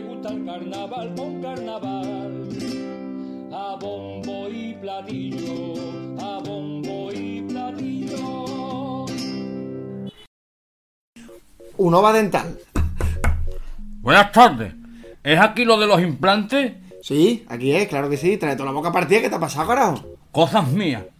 le gusta el carnaval con carnaval. A bombo y platillo, a bombo y platillo. Unova Dental. Buenas tardes. ¿Es aquí lo de los implantes? Sí, aquí es, claro que sí. Trae toda la boca partida. ¿Qué te ha pasado, carajo? Cosas mías.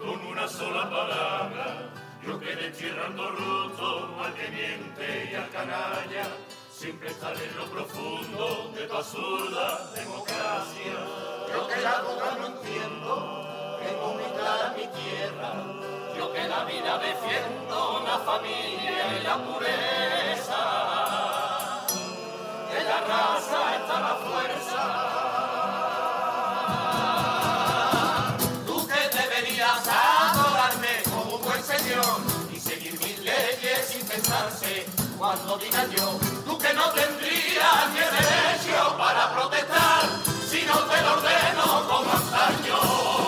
Con una sola palabra, yo que destierrando ruto al que miente y al canalla, siempre estaré en lo profundo de tu absurda democracia. Yo que la boca no entiendo, tengo muy clara mi tierra, yo que la vida defiendo, la familia y la pureza. En la raza está la fuerza. Cuando diga yo. Tú que no tendrías ni derecho para protestar si no te lo ordeno como antaño.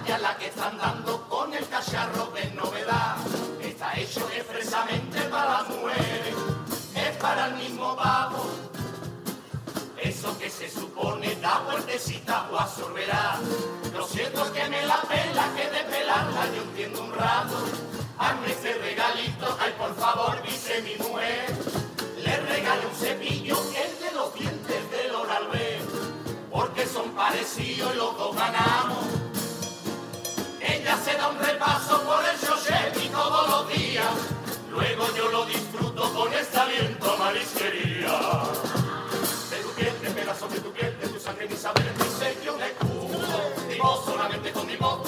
Vaya la que están dando con el cacharro que es novedad. Está hecho expresamente para las mujeres, es para el mismo pavo. Eso que se supone da vueltecita o absorberá. Lo cierto es que me la pela, que de pelarla yo entiendo un rato. Hazme ese regalito, ay por favor, dice mi mujer. Le regalo un cepillo que es de los dientes del oral B, porque son parecidos y los dos ganamos ella se da un repaso por el Yoshemi todos los días. Luego yo lo disfruto con este aliento a marisquería. De tu piel, de pedazo de tu piel, de tu sangre, mis saberes, mi sello, un escudo. Vivo solamente con mi voz.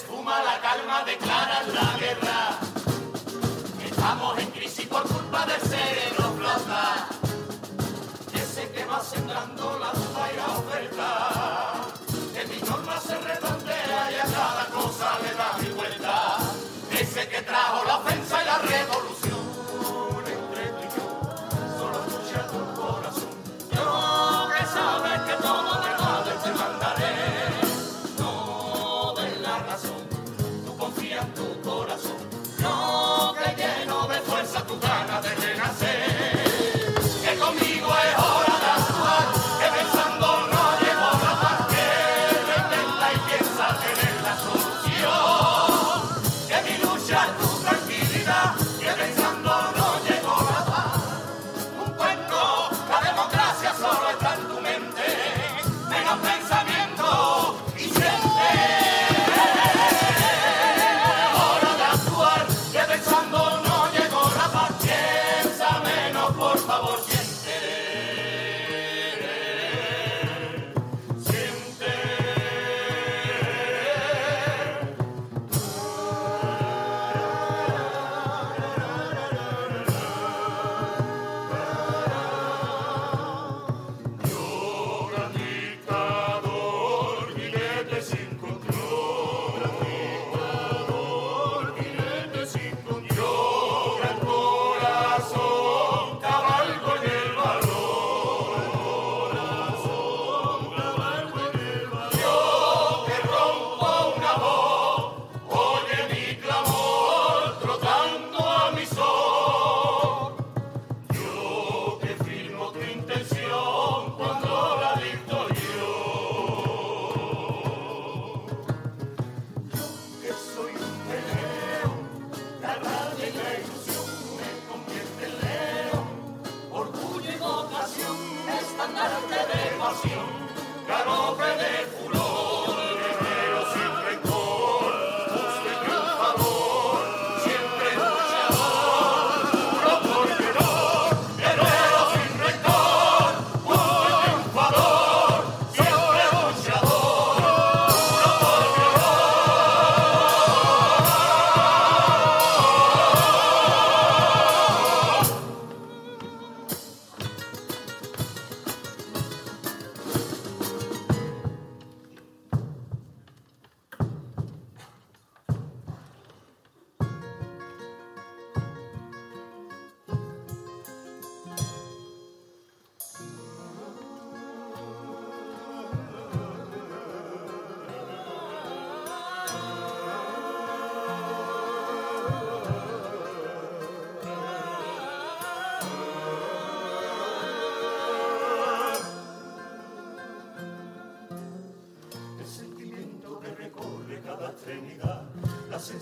esfuma la calma, declaran la guerra. Estamos en crisis por culpa del cerebro flota, que va sembrando la duda y la oferta. Que mi norma se redondea y a cada cosa le da mi vuelta. Ese que trajo la ofensa y la revolución. hacer.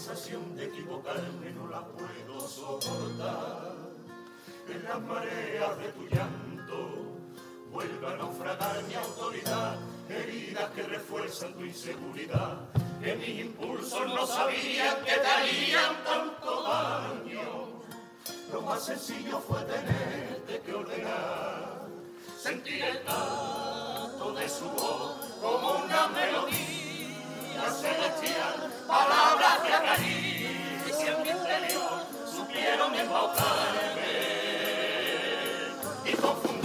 sensación de equivocarme no la puedo soportar. En las mareas de tu llanto vuelve a naufragar mi autoridad, heridas que refuerzan tu inseguridad, que mis impulsos no sabían que te harían tanto daño. Lo más sencillo fue tenerte que ordenar, sentir el tacto de su voz como una melodía celestial palabras de acaricia en mi interior supieron embaucarme y confundirme.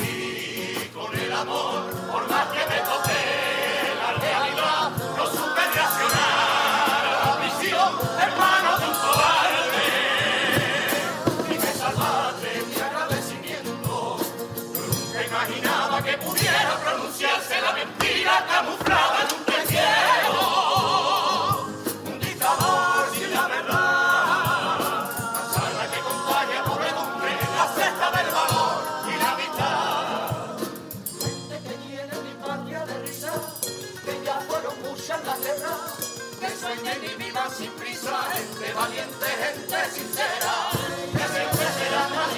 sin prisa, gente valiente, gente sincera, que siempre será más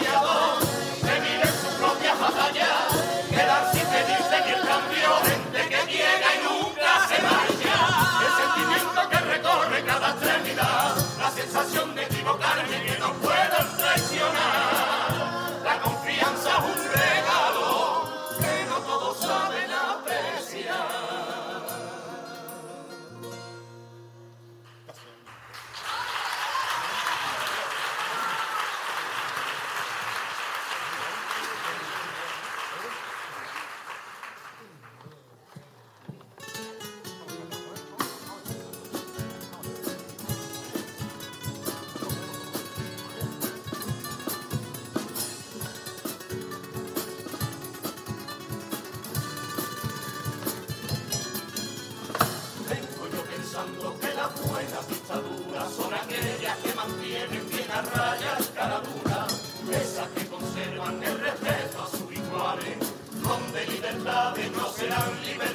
pensando que las buenas dictaduras son aquellas que mantienen bien a raya caradura, esas que conservan el respeto a sus iguales, donde libertades no serán libertades.